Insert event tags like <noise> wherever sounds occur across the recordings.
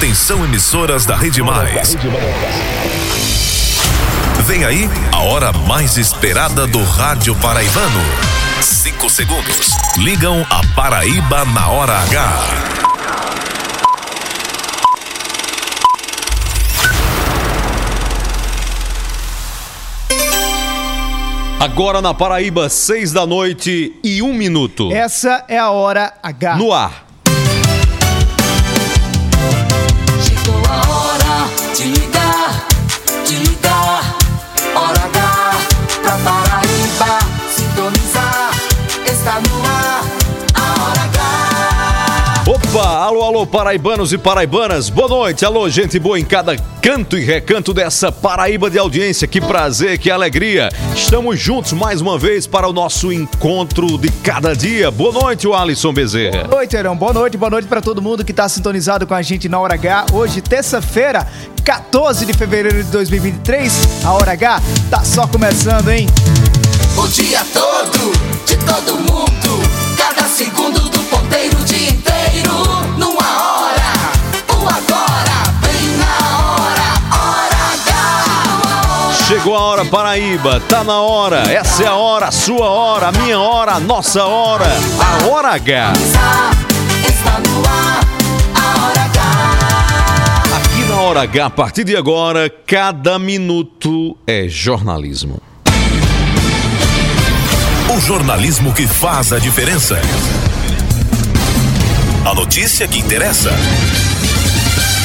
Atenção emissoras da Rede Mais. Vem aí a hora mais esperada do rádio paraibano. Cinco segundos. Ligam a Paraíba na hora H. Agora na Paraíba, seis da noite e um minuto. Essa é a hora H. No ar. Alô, paraibanos e paraibanas, boa noite, alô, gente boa em cada canto e recanto dessa Paraíba de audiência, que prazer, que alegria. Estamos juntos mais uma vez para o nosso encontro de cada dia. Boa noite, o Alisson Bezerra. Boa noite, Heron. Boa noite, boa noite para todo mundo que está sintonizado com a gente na Hora H. Hoje, terça-feira, 14 de fevereiro de 2023. A Hora H tá só começando, hein? O dia todo, de todo mundo. Cada segundo do ponteiro, o Chegou a hora, Paraíba, tá na hora, essa é a hora, a sua hora, a minha hora, a nossa hora, a Hora H. Aqui na Hora H, a partir de agora, cada minuto é jornalismo. O jornalismo que faz a diferença. A notícia que interessa.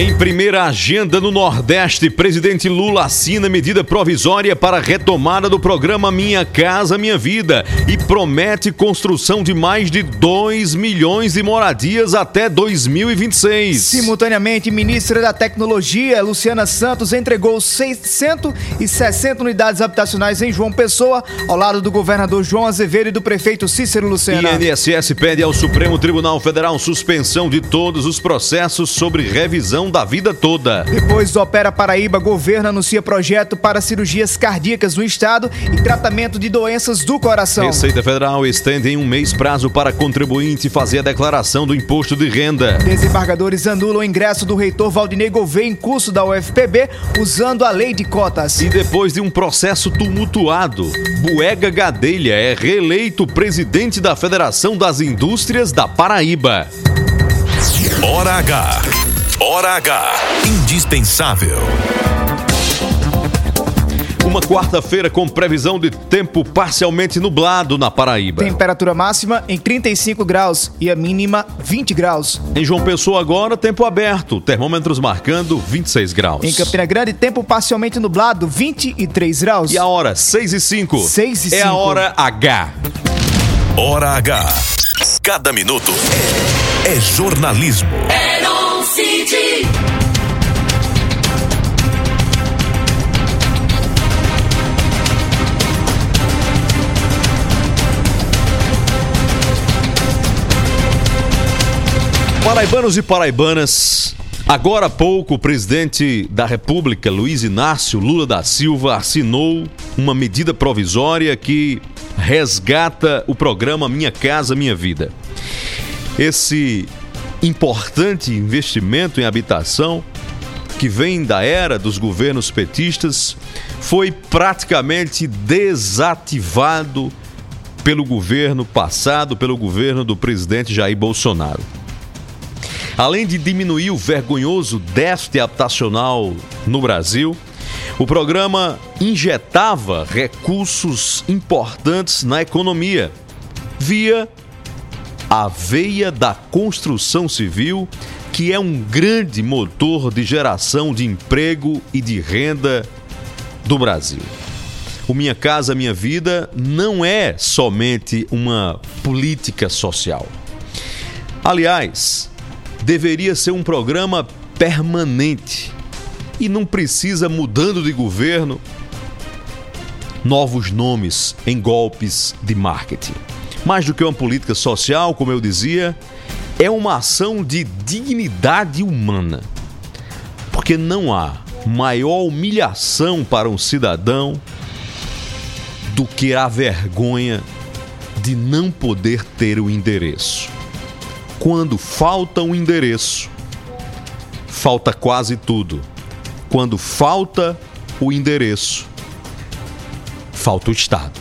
Em primeira agenda no Nordeste, presidente Lula assina medida provisória para a retomada do programa Minha Casa Minha Vida e promete construção de mais de 2 milhões de moradias até 2026. Simultaneamente, ministra da Tecnologia, Luciana Santos, entregou 660 unidades habitacionais em João Pessoa, ao lado do governador João Azevedo e do prefeito Cícero Lucena. INSS pede ao Supremo Tribunal Federal suspensão de todos os processos sobre revisão da vida toda. Depois do Opera Paraíba, governo anuncia projeto para cirurgias cardíacas no estado e tratamento de doenças do coração. Receita Federal estende em um mês prazo para contribuinte fazer a declaração do imposto de renda. Desembargadores anulam o ingresso do reitor Valdinei Gouveia em curso da UFPB usando a lei de cotas. E depois de um processo tumultuado, Buega Gadelha é reeleito presidente da Federação das Indústrias da Paraíba. Hora H. Hora H. Indispensável. Uma quarta-feira com previsão de tempo parcialmente nublado na Paraíba. Temperatura máxima em 35 graus e a mínima 20 graus. Em João Pessoa agora, tempo aberto, termômetros marcando 26 graus. Em Campina Grande, tempo parcialmente nublado, 23 graus. E a hora, 6 e 5. 6 e É a 5. hora H. Hora H. Cada minuto é jornalismo. Heron City. Paraibanos e paraibanas, agora há pouco o presidente da República, Luiz Inácio Lula da Silva, assinou uma medida provisória que resgata o programa Minha Casa Minha Vida. Esse importante investimento em habitação que vem da era dos governos petistas foi praticamente desativado pelo governo passado, pelo governo do presidente Jair Bolsonaro. Além de diminuir o vergonhoso déficit habitacional no Brasil, o programa injetava recursos importantes na economia via a veia da construção civil, que é um grande motor de geração de emprego e de renda do Brasil. O Minha Casa Minha Vida não é somente uma política social. Aliás, deveria ser um programa permanente e não precisa, mudando de governo, novos nomes em golpes de marketing. Mais do que uma política social, como eu dizia, é uma ação de dignidade humana. Porque não há maior humilhação para um cidadão do que a vergonha de não poder ter o endereço. Quando falta um endereço, falta quase tudo. Quando falta o endereço, falta o Estado.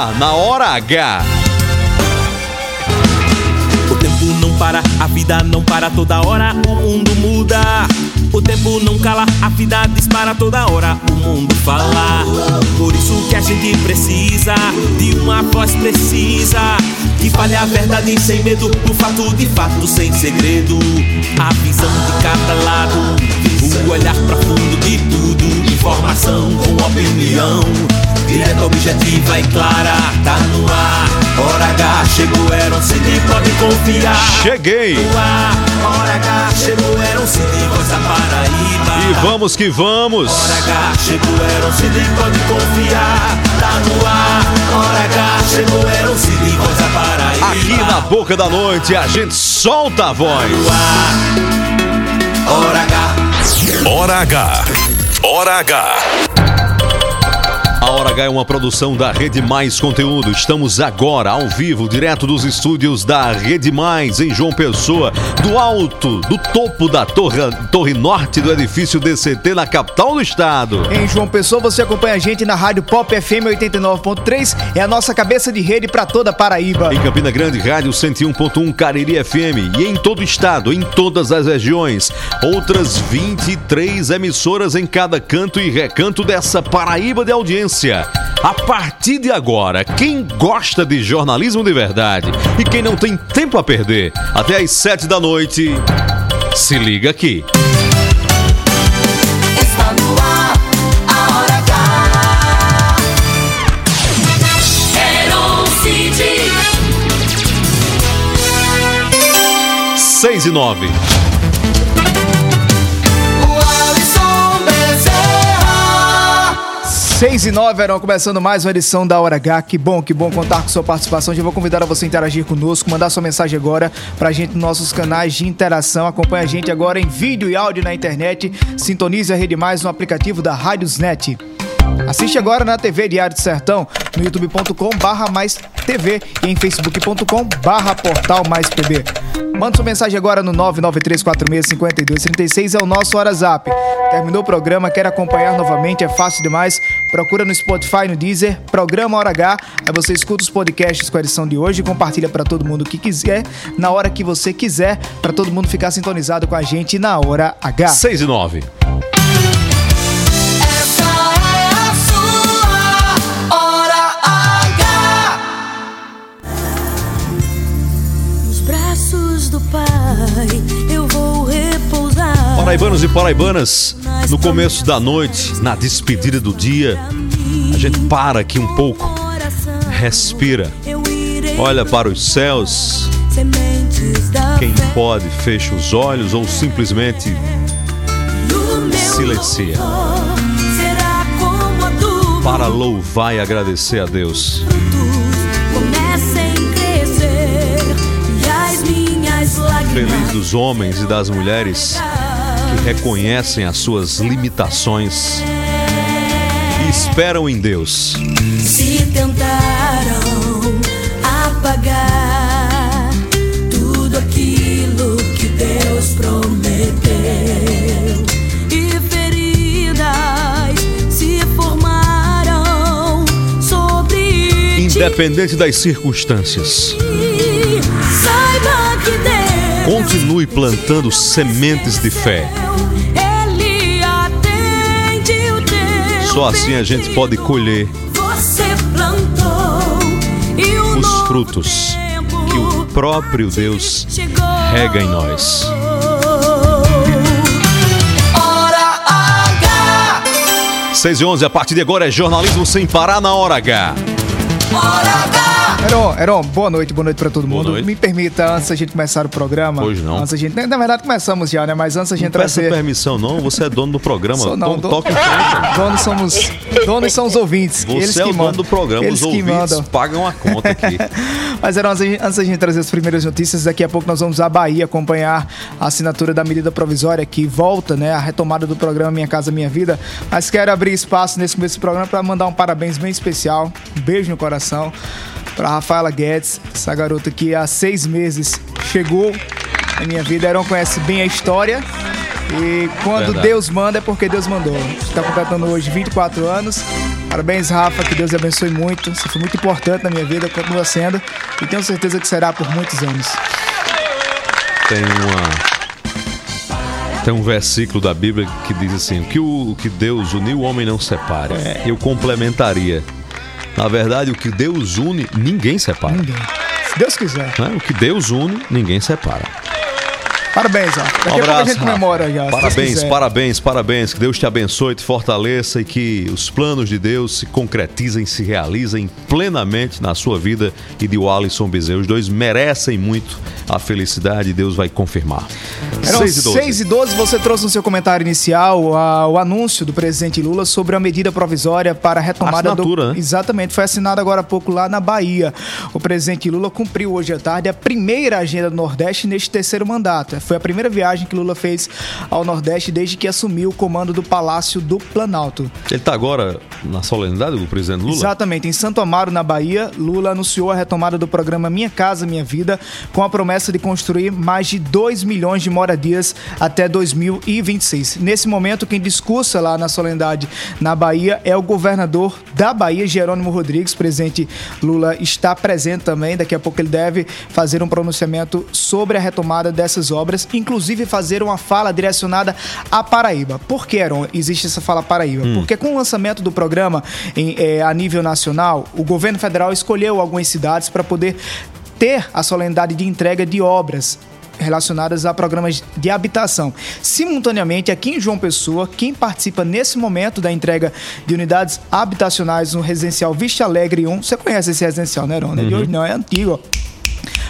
Ar, na hora H. O tempo não para, a vida não para toda hora, o mundo muda. O tempo não cala, a vida dispara toda hora, o mundo fala. Por isso que a gente precisa de uma voz precisa. Que fale a verdade sem medo, o fato de fato sem segredo. A visão de cada lado, o olhar profundo de tudo. Informação com opinião, direta, objetiva e clara. Tá no ar, hora H, chegou, era um CD, pode confiar. Cheguei! No ar, hora H, chegou, era um CD, voz da Paraíba. E vamos que vamos! Hora H, chegou, era um CD, pode confiar. Tá no ar, hora H, chegou, era um CD, voz da Paraíba. Aqui na boca da noite a gente solta a voz. No ar, hora H. Hora H. Hora H. A Hora H é uma produção da Rede Mais Conteúdo. Estamos agora ao vivo, direto dos estúdios da Rede Mais, em João Pessoa, do alto, do topo da torre, torre norte do edifício DCT, na capital do estado. Em João Pessoa, você acompanha a gente na Rádio Pop FM 89.3, é a nossa cabeça de rede pra toda a Paraíba. Em Campina Grande, Rádio 101.1 Cariri FM. E em todo o estado, em todas as regiões. Outras 23 emissoras em cada canto e recanto dessa Paraíba de audiência. A partir de agora, quem gosta de jornalismo de verdade e quem não tem tempo a perder, até às 7 da noite, se liga aqui. Está no ar, a hora H. Heron Cid. 6 e 9. 6 e 9 eram começando mais uma edição da Hora H. Que bom, que bom contar com sua participação. Já vou convidar a você a interagir conosco, mandar sua mensagem agora pra gente nos nossos canais de interação. Acompanhe a gente agora em vídeo e áudio na internet. Sintonize a Rede Mais no aplicativo da Rádiosnet. Assiste agora na TV Diário do Sertão, no youtube.com barra mais TV e em facebook.com barra portal mais PB. Manda sua mensagem agora no 993465236, é o nosso WhatsApp. Terminou o programa, quer acompanhar novamente, é fácil demais. Procura no Spotify, no Deezer, Programa Hora H. Aí você escuta os podcasts com a edição de hoje compartilha para todo mundo que quiser, na hora que você quiser, para todo mundo ficar sintonizado com a gente na Hora H. 6 e 9. Eu vou repousar. Paraibanos e paraibanas, no começo da noite, na despedida do dia, a gente para aqui um pouco, respira, olha para os céus. Quem pode, fecha os olhos ou simplesmente silencia. para louvar e agradecer a Deus. Feliz dos homens e das mulheres que reconhecem as suas limitações e esperam em Deus. se tentaram apagar tudo aquilo que Deus prometeu e feridas se formaram sobre. Independente das circunstâncias. Continue plantando sementes de fé. Só assim a gente pode colher Você plantou o os frutos que o próprio Deus chegou. rega em nós. Hora H, 6 e 11, a partir de agora é jornalismo sem parar na hora H. Hora H. Heron, Heron, boa noite, boa noite pra todo Boa mundo. noite. Me permita, antes da gente começar o programa. Hoje não. Antes da gente, na verdade, começamos já, né? Mas antes Não gente peça trazer. permissão não, você é dono do programa. Sou não, Tom- do- Toca em frente. <laughs> Donos somos. Donos são os ouvintes. Você eles é que o dono mandam. do programa, Eles os que ouvintes mandam. pagam a conta aqui. <laughs> Mas Heron, antes da gente trazer as primeiras notícias, daqui a pouco nós vamos à Bahia acompanhar a assinatura da medida provisória que volta, né? A retomada do programa Minha Casa Minha Vida. Mas quero abrir espaço nesse começo do programa para mandar um parabéns bem especial. Um beijo no coração. Para Rafaela Guedes, essa garota que há seis meses chegou na minha vida. Heron conhece bem a história. E quando Verdade. Deus manda é porque Deus mandou. Está completando hoje 24 anos. Parabéns, Rafa, que Deus abençoe muito. Você foi muito importante na minha vida, continua sendo. E tenho certeza que será por muitos anos. Tem uma. Tem um versículo da Bíblia que diz assim: o que, o, que Deus uniu, o homem não separa. Eu complementaria. Na verdade, o que Deus une, ninguém separa. Ninguém. Se Deus quiser. né? O que Deus une, ninguém separa. Parabéns, Rafa. Daqui Um a pouco a abraço. gente comemora já. Parabéns, parabéns, parabéns. Que Deus te abençoe, te fortaleça e que os planos de Deus se concretizem, se realizem plenamente na sua vida e de Alisson Bezerra. Os dois merecem muito a felicidade e Deus vai confirmar. Eram 6 e 12. 6 e 12, você trouxe no seu comentário inicial a- o anúncio do presidente Lula sobre a medida provisória para a retomada Assinatura, do. né? Exatamente, foi assinado agora há pouco lá na Bahia. O presidente Lula cumpriu hoje à tarde a primeira agenda do Nordeste neste terceiro mandato. Foi a primeira viagem que Lula fez ao Nordeste desde que assumiu o comando do Palácio do Planalto. Ele está agora na solenidade do presidente Lula? Exatamente. Em Santo Amaro, na Bahia, Lula anunciou a retomada do programa Minha Casa Minha Vida, com a promessa de construir mais de 2 milhões de moradias até 2026. Nesse momento, quem discursa lá na solenidade na Bahia é o governador da Bahia, Jerônimo Rodrigues. Presidente Lula está presente também. Daqui a pouco ele deve fazer um pronunciamento sobre a retomada dessas obras, inclusive fazer uma fala direcionada à Paraíba. Por que, Aaron, existe essa fala Paraíba? Porque com o lançamento do programa em, eh, a nível nacional, o governo federal escolheu algumas cidades para poder ter a solenidade de entrega de obras relacionadas a programas de habitação. Simultaneamente, aqui em João Pessoa, quem participa nesse momento da entrega de unidades habitacionais no residencial Vista Alegre 1, você conhece esse residencial, né, Ron? Não é de hoje não, é antigo, ó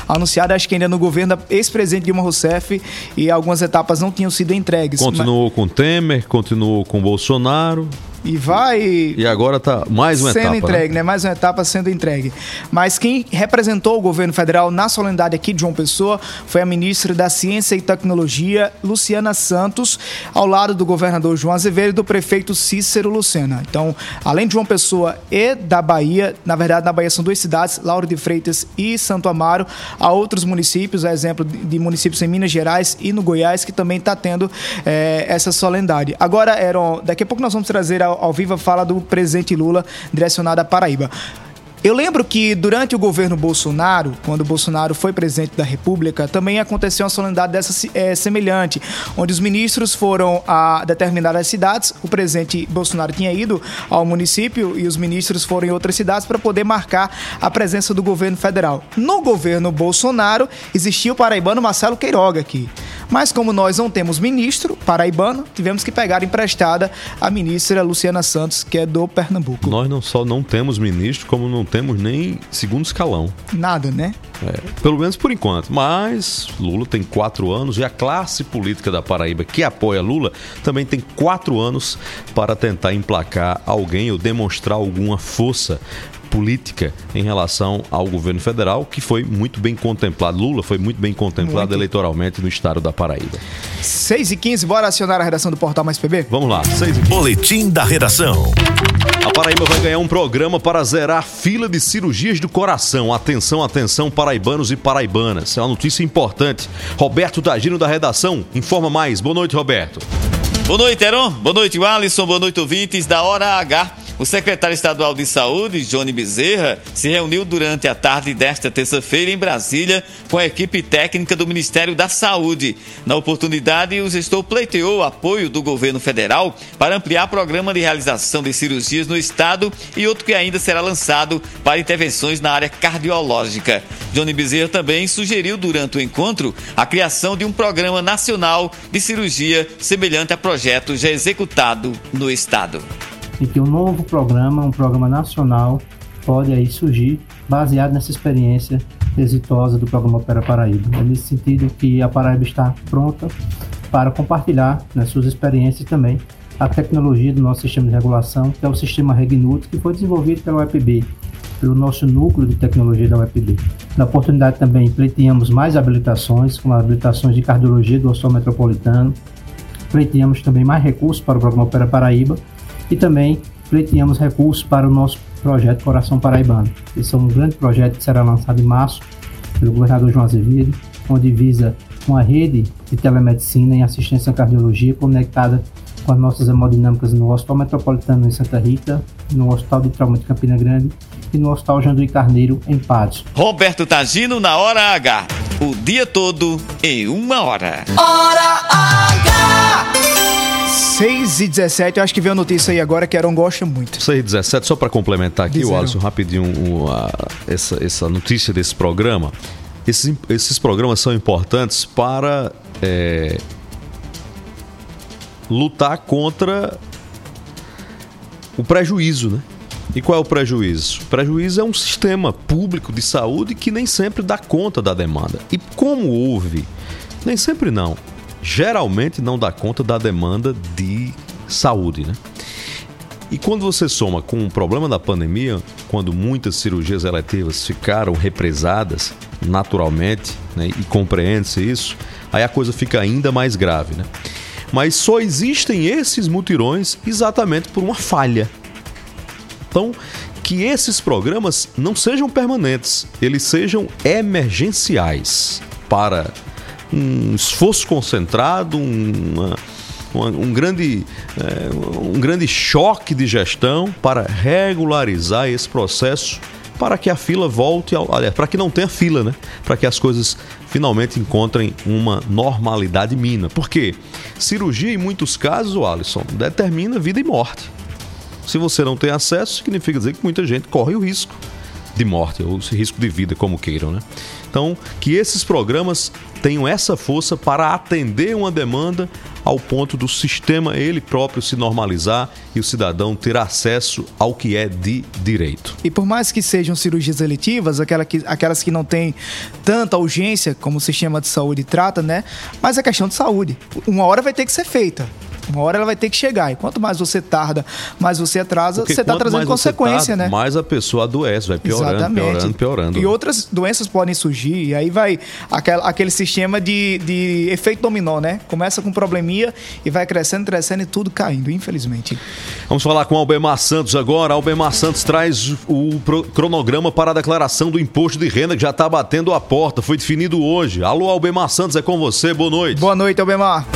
anunciado, acho que ainda no governo da ex-presidente Dilma Rousseff e algumas etapas não tinham sido entregues. Continuou com Temer, continuou com Bolsonaro Mas- E vai e agora tá mais uma sendo etapa. né? entregue, né? Mais uma etapa sendo entregue. Mas quem representou o governo federal na solenidade aqui de João Pessoa foi a ministra da Ciência e Tecnologia, Luciana Santos, ao lado do governador João Azevedo e do prefeito Cícero Lucena. Então, além de João Pessoa e da Bahia, na verdade, na Bahia são duas cidades, Lauro de Freitas e Santo Amaro, há outros municípios, a exemplo de municípios em Minas Gerais e no Goiás, que também está tendo eh, essa solenidade. Agora, Aaron, daqui a pouco nós vamos trazer ao, ao vivo fala do presidente Lula direcionada à Paraíba. Eu lembro que durante o governo Bolsonaro, quando Bolsonaro foi presidente da República, também aconteceu uma solenidade dessa eh, semelhante, onde os ministros foram a determinadas cidades. O presidente Bolsonaro tinha ido ao município e os ministros foram em outras cidades para poder marcar a presença do governo federal. No governo Bolsonaro existia o paraibano Marcelo Queiroga aqui. Mas como nós não temos ministro paraibano, tivemos que pegar emprestada a ministra Luciana Santos, que é do Pernambuco. Nós não só não temos ministro, como não temos nem segundo escalão. Nada, né? É, pelo menos por enquanto. Mas Lula tem quatro anos e a classe política da Paraíba que apoia Lula também tem quatro anos para tentar emplacar alguém ou demonstrar alguma força política em relação ao governo federal, que foi muito bem contemplado. Lula foi muito bem contemplado Muito. eleitoralmente no estado da Paraíba. 6 e 15 bora acionar a redação do Portal Mais PB? Vamos lá, seis e Boletim da redação. A Paraíba vai ganhar um programa para zerar a fila de cirurgias do coração. Atenção, atenção, paraibanos e paraibanas. É uma notícia importante. Roberto Tagino da redação informa mais. Boa noite, Roberto. Boa noite, Heron. Boa noite, Alisson. Boa noite, ouvintes da Hora H. O secretário estadual de Saúde, Johnny Bezerra, se reuniu durante a tarde desta terça-feira em Brasília com a equipe técnica do Ministério da Saúde. Na oportunidade, o gestor pleiteou o apoio do governo federal para ampliar o programa de realização de cirurgias no estado e outro que ainda será lançado para intervenções na área cardiológica. Johnny Bezerra também sugeriu durante o encontro a criação de um programa nacional de cirurgia semelhante a projeto já executado no estado e que um novo programa, um programa nacional, pode aí surgir baseado nessa experiência exitosa do programa Opera Paraíba. É nesse sentido que a Paraíba está pronta para compartilhar nas suas experiências também a tecnologia do nosso sistema de regulação, que é o sistema Regnut, que foi desenvolvido pela UEPB, pelo nosso núcleo de tecnologia da UEPB. Na oportunidade também pleiteamos mais habilitações, como habilitações de cardiologia do Hospital Metropolitano, pleiteamos também mais recursos para o programa Opera Paraíba, e também pleiteamos recursos para o nosso projeto Coração Paraibano. Esse é um grande projeto que será lançado em março pelo governador João Azevedo, onde visa uma rede de telemedicina e assistência à cardiologia conectada com as nossas hemodinâmicas no Hospital Metropolitano em Santa Rita, no Hospital de Trauma de Campina Grande e no Hospital Janduí Carneiro em Patos. Roberto Tagino na Hora H. O dia todo em uma hora. Hora H! 6 e 17, eu acho que veio a notícia aí agora que Aaron gosta muito. 6 e 17, só para complementar aqui, Dizeram. o Alisson, rapidinho, o, a, essa, essa notícia desse programa. Esses, esses programas são importantes para é, lutar contra o prejuízo, né? E qual é o prejuízo? O prejuízo é um sistema público de saúde que nem sempre dá conta da demanda. E como houve, nem sempre não, geralmente não dá conta da demanda de saúde, né? E quando você soma com o problema da pandemia, quando muitas cirurgias eletivas ficaram represadas naturalmente, né, e compreende-se isso, aí a coisa fica ainda mais grave, né? Mas só existem esses mutirões exatamente por uma falha. Então, que esses programas não sejam permanentes, eles sejam emergenciais para um esforço concentrado, uma, uma, um, grande, é, um grande choque de gestão para regularizar esse processo para que a fila volte, ao, aliás, para que não tenha fila, né? Para que as coisas finalmente encontrem uma normalidade mínima. Porque cirurgia, em muitos casos, o Alisson, determina vida e morte. Se você não tem acesso, significa dizer que muita gente corre o risco de morte, ou risco de vida, como queiram, né? Então, que esses programas tenham essa força para atender uma demanda ao ponto do sistema ele próprio se normalizar e o cidadão ter acesso ao que é de direito. E por mais que sejam cirurgias eletivas, aquela que, aquelas que não têm tanta urgência como o sistema de saúde trata, né? Mas é questão de saúde. Uma hora vai ter que ser feita. Uma hora ela vai ter que chegar. E quanto mais você tarda, mais você atrasa, Porque você está trazendo consequência, tarda, né? Mais a pessoa adoece, vai piorando, piorando, piorando. E outras doenças podem surgir, e aí vai aquela, aquele sistema de, de efeito dominó, né? Começa com probleminha e vai crescendo, crescendo e tudo caindo, infelizmente. Vamos falar com Albemar Santos agora. Albemar Santos traz o cronograma para a declaração do imposto de renda que já está batendo a porta. Foi definido hoje. Alô, Albemar Santos, é com você. Boa noite. Boa noite, Albemar.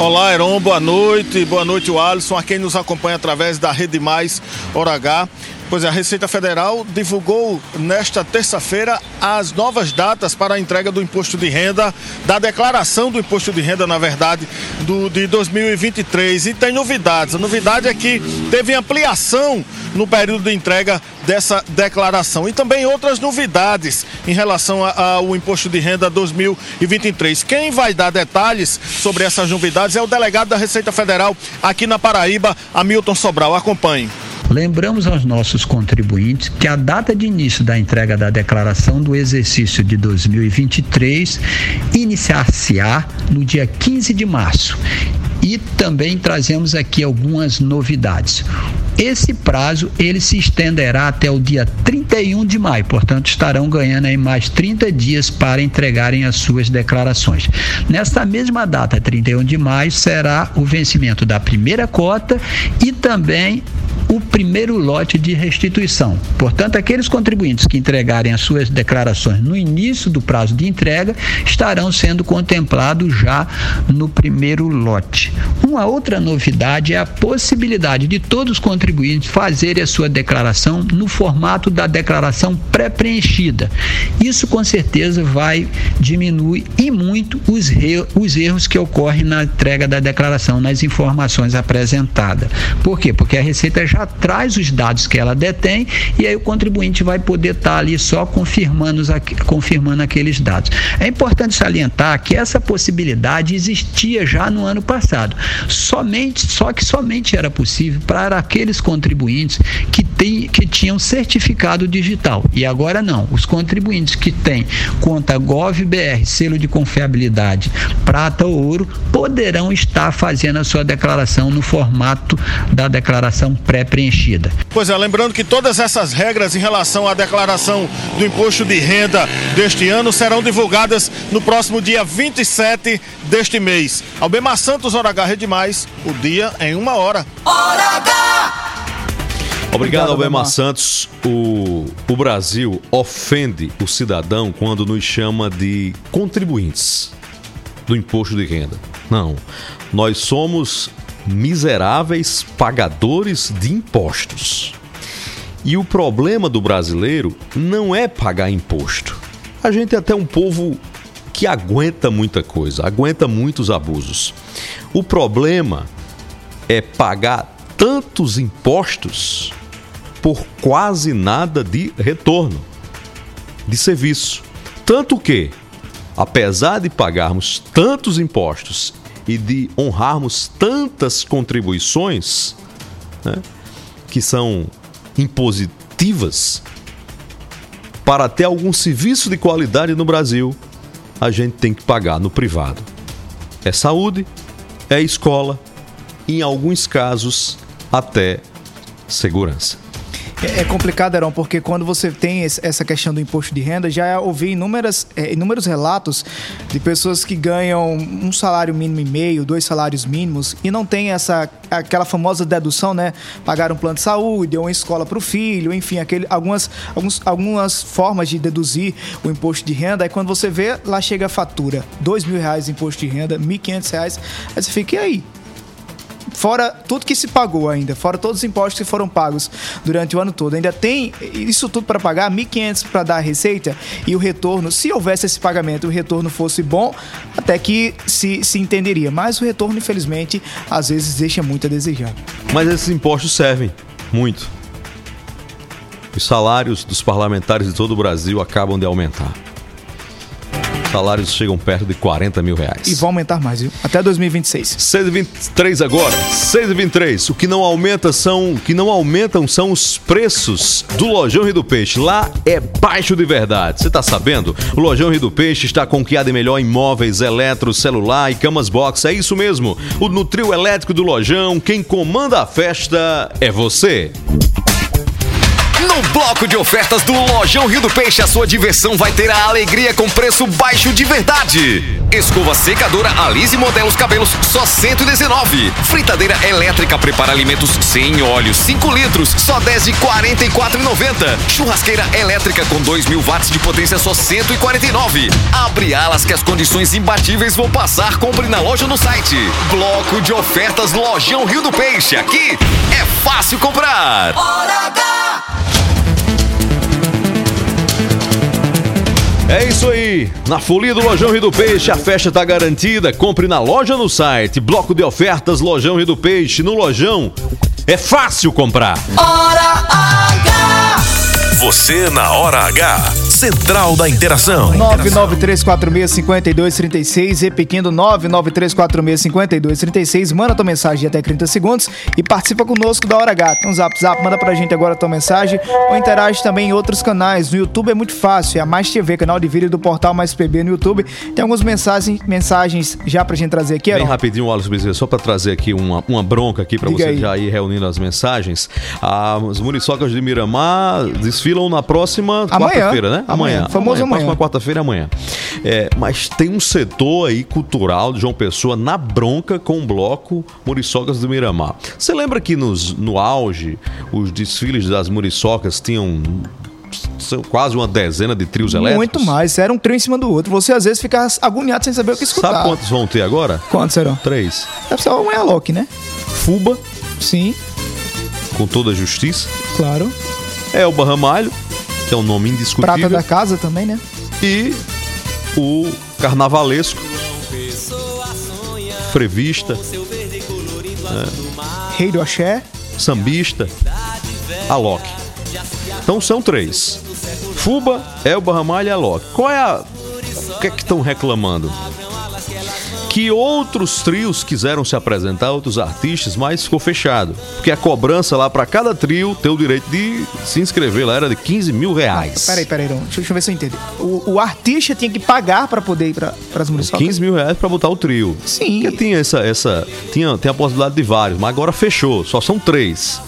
Olá, Heron, boa noite. Boa noite, Alisson, a quem nos acompanha através da Rede Mais Hora H. Pois é, a Receita Federal divulgou nesta terça-feira as novas datas para a entrega do imposto de renda, da declaração do imposto de renda, na verdade, do, de 2023. E tem novidades. A novidade é que teve ampliação no período de entrega dessa declaração. E também outras novidades em relação ao imposto de renda 2023. Quem vai dar detalhes sobre essas novidades é o delegado da Receita Federal aqui na Paraíba, Hamilton Sobral. Acompanhe. Lembramos aos nossos contribuintes que a data de início da entrega da declaração do exercício de 2023 iniciar-se-á no dia 15 de março. E também trazemos aqui algumas novidades. Esse prazo ele se estenderá até o dia 31 de maio, portanto estarão ganhando aí mais 30 dias para entregarem as suas declarações. Nesta mesma data, 31 de maio, será o vencimento da primeira cota e também o primeiro lote de restituição. Portanto, aqueles contribuintes que entregarem as suas declarações no início do prazo de entrega estarão sendo contemplados já no primeiro lote. Uma outra novidade é a possibilidade de todos os contribuintes fazerem a sua declaração no formato da declaração pré-preenchida. Isso com certeza vai diminuir e muito os, os erros que ocorrem na entrega da declaração, nas informações apresentadas. Por quê? Porque a Receita já traz os dados que ela detém e aí o contribuinte vai poder estar ali só confirmando, confirmando aqueles dados. É importante salientar que essa possibilidade existia já no ano passado. Somente, só que somente era possível para aqueles contribuintes que, tem, que tinham certificado digital. E agora não. Os contribuintes que têm conta GovBR, selo de confiabilidade prata ou ouro, poderão estar fazendo a sua declaração no formato da declaração pré-preenchida. Pois é, lembrando que todas essas regras em relação à declaração do imposto de renda deste ano serão divulgadas no próximo dia 27 deste mês. Albemar Santos, Hora H Rede Mais, o dia em uma hora. Hora H! Obrigado, Obrigado. Santos. O, o Brasil ofende o cidadão quando nos chama de contribuintes do imposto de renda. Não. Nós somos miseráveis pagadores de impostos. E o problema do brasileiro não é pagar imposto. A gente é até um povo que aguenta muita coisa, aguenta muitos abusos. O problema é pagar tantos impostos por quase nada de retorno de serviço. Tanto que, apesar de pagarmos tantos impostos e de honrarmos tantas contribuições, né, que são impositivas, para ter algum serviço de qualidade no Brasil, a gente tem que pagar no privado. É saúde, é escola, em alguns casos, até segurança. É é complicado, Heron, porque quando você tem essa questão do imposto de renda, já ouvi inúmeras, é, inúmeros relatos de pessoas que ganham um salário mínimo e meio, dois salários mínimos, e não tem essa aquela famosa dedução, né? Pagar um plano de saúde, ou uma escola para o filho, enfim, aquele, algumas, alguns, algumas formas de deduzir o imposto de renda. Aí quando você vê, lá chega a fatura, dois mil reais de imposto de renda, mil e quinhentos reais, aí você fica, e aí? Fora tudo que se pagou ainda, fora todos os impostos que foram pagos durante o ano todo. Ainda tem isso tudo para pagar, 1.500 para dar a receita e o retorno, se houvesse esse pagamento, o retorno fosse bom, até que se, se entenderia. Mas o retorno, infelizmente, às vezes deixa muito a desejar. Mas esses impostos servem muito. Os salários dos parlamentares de todo o Brasil acabam de aumentar. Os salários chegam perto de 40 mil reais. E vão aumentar mais, viu? Até 2026. 6,23 agora. 6,23. O que não aumenta são, o que não aumentam são os preços do Lojão Rio do Peixe. Lá é baixo de verdade. Você tá sabendo? O Lojão Rio do Peixe está com o que há de melhor em móveis, eletro, celular e camas box. É isso mesmo. O no trio elétrico do Lojão, quem comanda a festa é você. No bloco de ofertas do Lojão Rio do Peixe, a sua diversão vai ter a alegria com preço baixo de verdade. Escova secadora Alize Modelos Cabelos, só 119. Fritadeira elétrica prepara alimentos sem óleo, 5 litros, só 10 de 44,90. Churrasqueira elétrica com 2 mil watts de potência, só 149. Abre alas que as condições imbatíveis vão passar. Compre na loja no site. Bloco de ofertas Lojão Rio do Peixe. Aqui é fácil comprar. Hora H! É isso aí. Na folia do Lojão Rio do Peixe, a festa tá garantida. Compre na loja no site. Bloco de ofertas Lojão Rio do Peixe. No Lojão é fácil comprar. Hora H! Você na hora H. Central da Interação. 993465236, repetindo 993465236, manda tua mensagem de até 30 segundos e participa conosco da Hora H. Tem um zap zap, manda pra gente agora a tua mensagem ou interage também em outros canais. No YouTube é muito fácil, é a Mais TV, canal de vídeo do portal Mais PB no YouTube. Tem algumas mensagens, mensagens já pra gente trazer aqui, Bem rapidinho, Wallace Bezerra, só para trazer aqui uma, uma bronca aqui para Diga você aí. já ir reunindo as mensagens. As muriçocas de Miramar desfilam desfilam na próxima Amanhã. quarta-feira, né? Amanhã. Famoso amanhã. Próxima quarta-feira é amanhã. É, mas tem um setor aí cultural de João Pessoa na bronca com o bloco Muriçocas do Miramar. Você lembra que nos, no auge os desfiles das Muriçocas tinham são quase uma dezena de trios elétricos? Muito mais. Era um trio em cima do outro. Você às vezes fica agoniado sem saber o que escutar. Sabe quantos vão ter agora? Quantos serão? Três. Deve ser uma Loki, né? Fuba, Sim, com toda a justiça. claro. Elba Ramalho, que é um nome indiscutível. Prata da casa também, né? E o carnavalesco, frevista, Rei do Axé. sambista, Alok. Então são três. Fuba, Elba Ramalho e Alok. Qual é a... O que é que estão reclamando? Que outros trios quiseram se apresentar, outros artistas, mas ficou fechado. Porque a cobrança lá para cada trio ter o direito de se inscrever lá era de 15 mil reais. Peraí, peraí, Iron. Deixa, deixa eu ver se eu entendo. O, o artista tinha que pagar pra poder ir pra, pras municipais. 15 mil reais pra botar o trio. Sim. Porque tinha essa. essa tinha, tem a possibilidade de vários, mas agora fechou, só são três.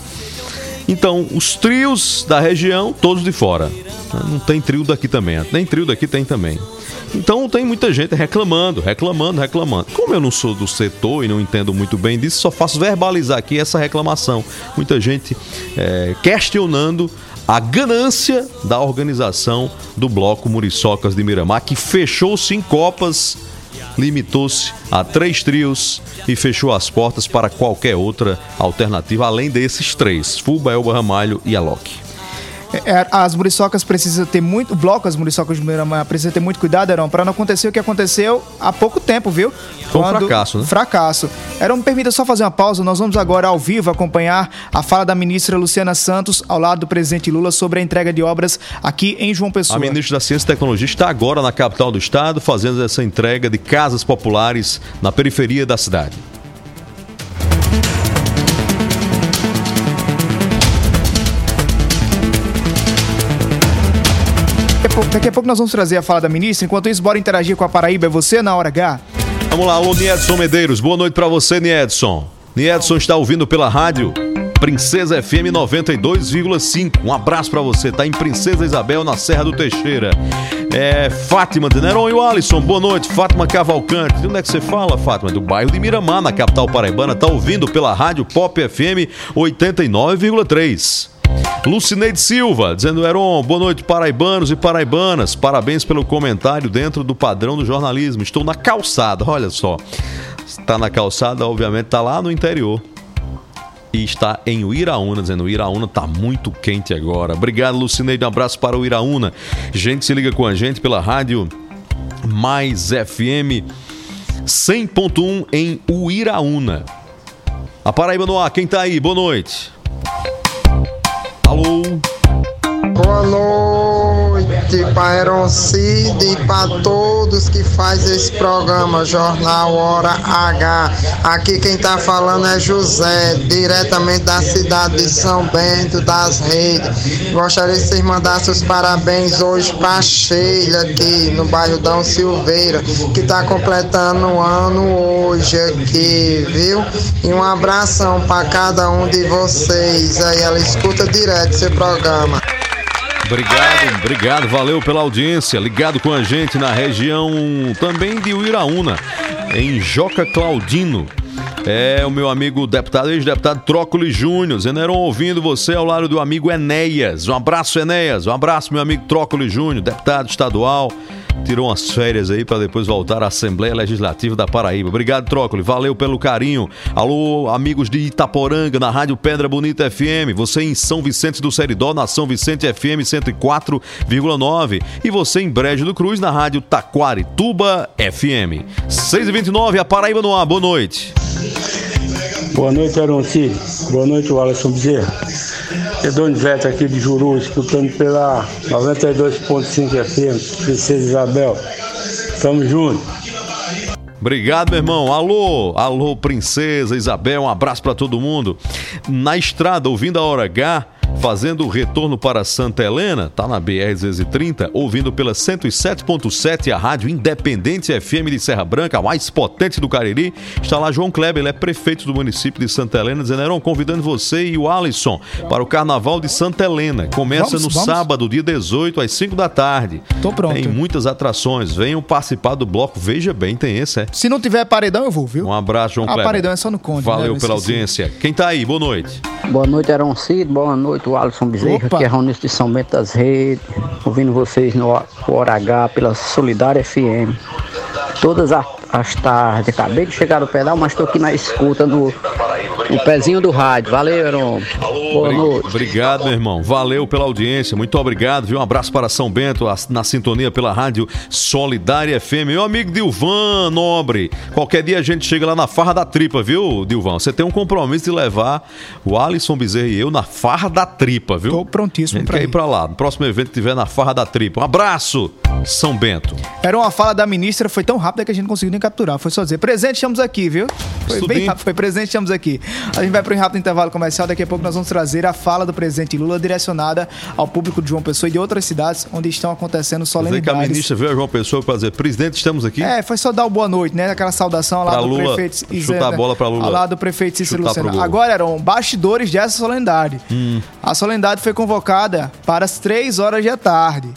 Então, os trios da região, todos de fora. Não tem trio daqui também. Nem trio daqui tem também. Então tem muita gente reclamando, reclamando, reclamando. Como eu não sou do setor e não entendo muito bem disso, só faço verbalizar aqui essa reclamação. Muita gente é, questionando a ganância da organização do Bloco Muriçocas de Miramar, que fechou-se em Copas, limitou-se a três trios e fechou as portas para qualquer outra alternativa, além desses três: Fuba, Elba Ramalho e Alok. É, as muriçocas precisam ter muito. O bloco, as muriçocas de Miramar, precisa ter muito cuidado, Heron, pra não acontecer o que aconteceu há pouco tempo, viu? Foi um fracasso, né? Fracasso. Heron, me permita só fazer uma pausa. Nós vamos agora ao vivo acompanhar a fala da ministra Luciana Santos ao lado do presidente Lula sobre a entrega de obras aqui em João Pessoa. A ministra da Ciência e Tecnologia está agora na capital do estado fazendo essa entrega de casas populares na periferia da cidade. Daqui a pouco nós vamos trazer a fala da ministra. Enquanto isso, bora interagir com a Paraíba. É você na hora H? Vamos lá, alô Niedson Medeiros. Boa noite pra você, Niedson. Niedson está ouvindo pela rádio Princesa FM 92,5. Um abraço pra você. Tá em Princesa Isabel, na Serra do Teixeira. É Fátima de Neron e o Alisson. Boa noite, Fátima Cavalcante. De onde é que você fala, Fátima? Do bairro de Miramar, na capital paraibana. Tá ouvindo pela rádio Pop FM 89,3. Lucineide Silva, dizendo, Heron, boa noite, paraibanos e paraibanas. Parabéns pelo comentário dentro do padrão do jornalismo. Estou na calçada, olha só. Está na calçada, obviamente, está lá no interior. E está em Uiraúna, dizendo, o Iraúna está muito quente agora. Obrigado, Lucineide, um abraço para o Iraúna. Gente, se liga com a gente pela rádio Mais FM 100.1 em Uiraúna. A Paraíba no ar, quem tá aí? Boa noite. Alô? Boa noite, Pairon Cid e para todos que fazem esse programa, Jornal Hora H. Aqui quem tá falando é José, diretamente da cidade de São Bento das Redes. Gostaria que vocês mandassem os parabéns hoje para Sheila aqui no bairro Dão Silveira, que tá completando um ano hoje aqui, viu? E um abração para cada um de vocês. Aí ela escuta direto esse programa. Obrigado, obrigado, valeu pela audiência. Ligado com a gente na região também de Uiraúna, em Joca Claudino. É o meu amigo deputado, ex-deputado Trócoli Júnior, Zeneron ouvindo você ao lado do amigo Enéas. Um abraço, Enéas. Um abraço, meu amigo Trócoli Júnior, deputado estadual. Tirou umas férias aí para depois voltar à Assembleia Legislativa da Paraíba. Obrigado, Trócoli. Valeu pelo carinho. Alô, amigos de Itaporanga, na Rádio Pedra Bonita FM. Você em São Vicente do Seridó, na São Vicente FM 104,9. E você em Brejo do Cruz, na Rádio Taquarituba FM. 6h29, a Paraíba no ar. Boa noite. Boa noite, Aronci. Boa noite, Alisson Bezerra. É Donizete aqui de Juru, escutando pela 92.5 FM, Princesa Isabel. Tamo junto. Obrigado, meu irmão. Alô, alô, princesa Isabel. Um abraço para todo mundo. Na estrada, ouvindo a hora H, fazendo o retorno para Santa Helena, tá na BR-230, ouvindo pela 107.7 a rádio Independente FM de Serra Branca, a mais potente do Cariri. Está lá João Kleber, ele é prefeito do município de Santa Helena, dizendo, Heron, convidando você e o Alisson para o Carnaval de Santa Helena. Começa Vamos, no vamos. sábado, dia 18, às 5 da tarde. Tô pronto. Tem muitas atrações, venham participar do bloco, veja bem, tem esse, é. Se não tiver paredão, eu vou, viu? Um abraço, João Ah, Kleber. paredão é só no Conde. né? Valeu Não pela audiência. Quem tá aí? Boa noite. Boa noite, Aaron Cid. Boa noite, o Alisson Bezerra, Opa. que é Ronilson de São Bento das Redes. Ouvindo vocês no Hora H pela Solidária FM. Todas a- as tardes. Acabei de chegar no pedal, mas estou aqui na escuta no, no pezinho do rádio. Valeu, Aaron. Boa noite. Obrigado, meu irmão. Valeu pela audiência. Muito obrigado, viu? Um abraço para São Bento, na sintonia pela rádio Solidária FM. Meu amigo Dilvan Nobre. Qualquer dia a gente chega lá na Farra da Tripa, viu, Dilvan? Você tem um compromisso de levar o Alisson Bezerra e eu na Farra da Tripa, viu? Tô prontíssimo a gente pra quer ir pra lá. No próximo evento que tiver na Farra da Tripa. Um abraço, São Bento. Era uma fala da ministra, foi tão rápida que a gente não conseguiu nem capturar. Foi só dizer, presente, estamos aqui, viu? Foi bem rápido, foi presente, estamos aqui. A gente vai para um rápido intervalo comercial, daqui a pouco nós vamos trazer a fala do presidente Lula direcionada ao público de João Pessoa e de outras cidades onde estão acontecendo dizer que a solenidades. ministra veio a João Pessoa para dizer, presidente, estamos aqui. É, foi só dar o boa noite, né? Aquela saudação lá Pra do Lula, prefeito chutar a bola pra Lula. Lá do prefeito Cícero Chutar Lucena. Agora eram bastidores dessa solenidade. Hum. A solenidade foi convocada para as 3 horas da tarde.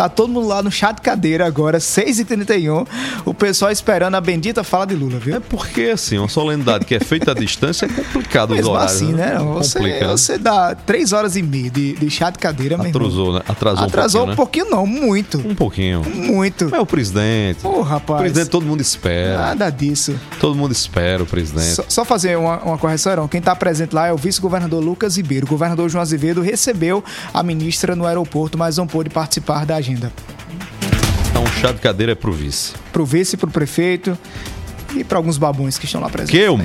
Tá todo mundo lá no chá de cadeira agora, 6h31. O pessoal esperando a bendita fala de Lula, viu? É porque, assim, uma solenidade que é feita à distância é complicado os Mesmo horários. assim, né? Você, Complica, né? você dá 3 horas e meia de, de chá de cadeira, meu irmão. Atrasou, né? Atrasou, Atrasou um um pouquinho, pouquinho, não, muito. né? Um pouquinho. Muito. É o presidente. Ô, rapaz. O presidente todo mundo espera. Nada disso. Todo mundo espera o presidente. Só, só fazer uma, uma correção, Heron. Quem está presente lá é o vice-governador Lucas Ribeiro. O governador João Azevedo recebeu a ministra no aeroporto, mas não pôde participar da agenda. Então, um chá de cadeira é pro vice. Pro vice, pro prefeito e para alguns babões que estão lá presentes. Que eu?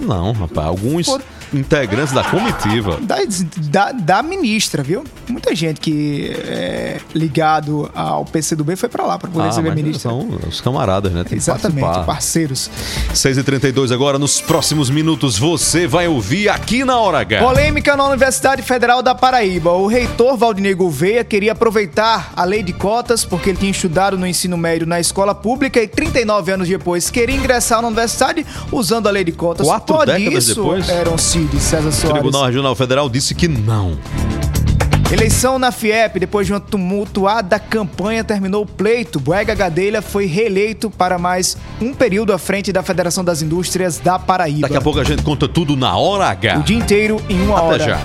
Não, rapaz. Alguns Por- integrantes da comitiva. Da, da, da ministra, viu? Muita gente que é ligado ao PCdoB foi para lá para poder Ah, receber a ministra. são os camaradas, né? Tem Exatamente, parceiros. 6h32 agora, nos próximos minutos, você vai ouvir aqui na Hora H. Polêmica na Universidade Federal da Paraíba. O reitor Valdinei Gouveia queria aproveitar a lei de cotas porque ele tinha estudado no ensino médio na escola pública e 39 anos depois queria ingressar na universidade usando a lei de cotas. Quatro Pode décadas isso, depois? Eram Cid, César O Soares. Tribunal Regional Federal disse que não. Eleição na FIEP, depois de uma tumultuada campanha, terminou o pleito. Boega Gadelha foi reeleito para mais um período à frente da Federação das Indústrias da Paraíba. Daqui a pouco a gente conta tudo na Hora H. O dia inteiro em uma Até hora. já.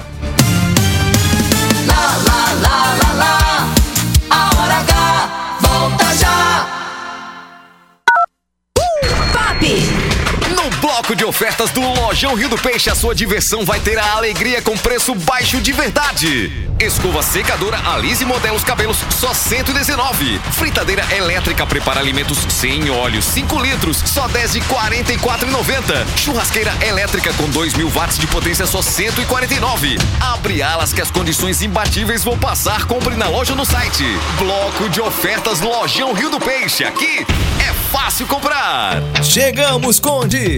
De ofertas do Lojão Rio do Peixe, a sua diversão vai ter a alegria com preço baixo de verdade. Escova secadora Alise Modelos Cabelos, só 119. Fritadeira elétrica prepara alimentos sem óleo, 5 litros, só 10 de 44,90. Churrasqueira elétrica com 2 mil watts de potência, só 149. Abre alas que as condições imbatíveis vão passar. Compre na loja no site. Bloco de ofertas Lojão Rio do Peixe. Aqui é fácil comprar. Chegamos, Conde!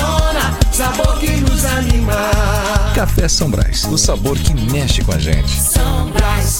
Emociona. Sabor que nos anima. Café São Brás, o sabor que mexe com a gente. São Brás.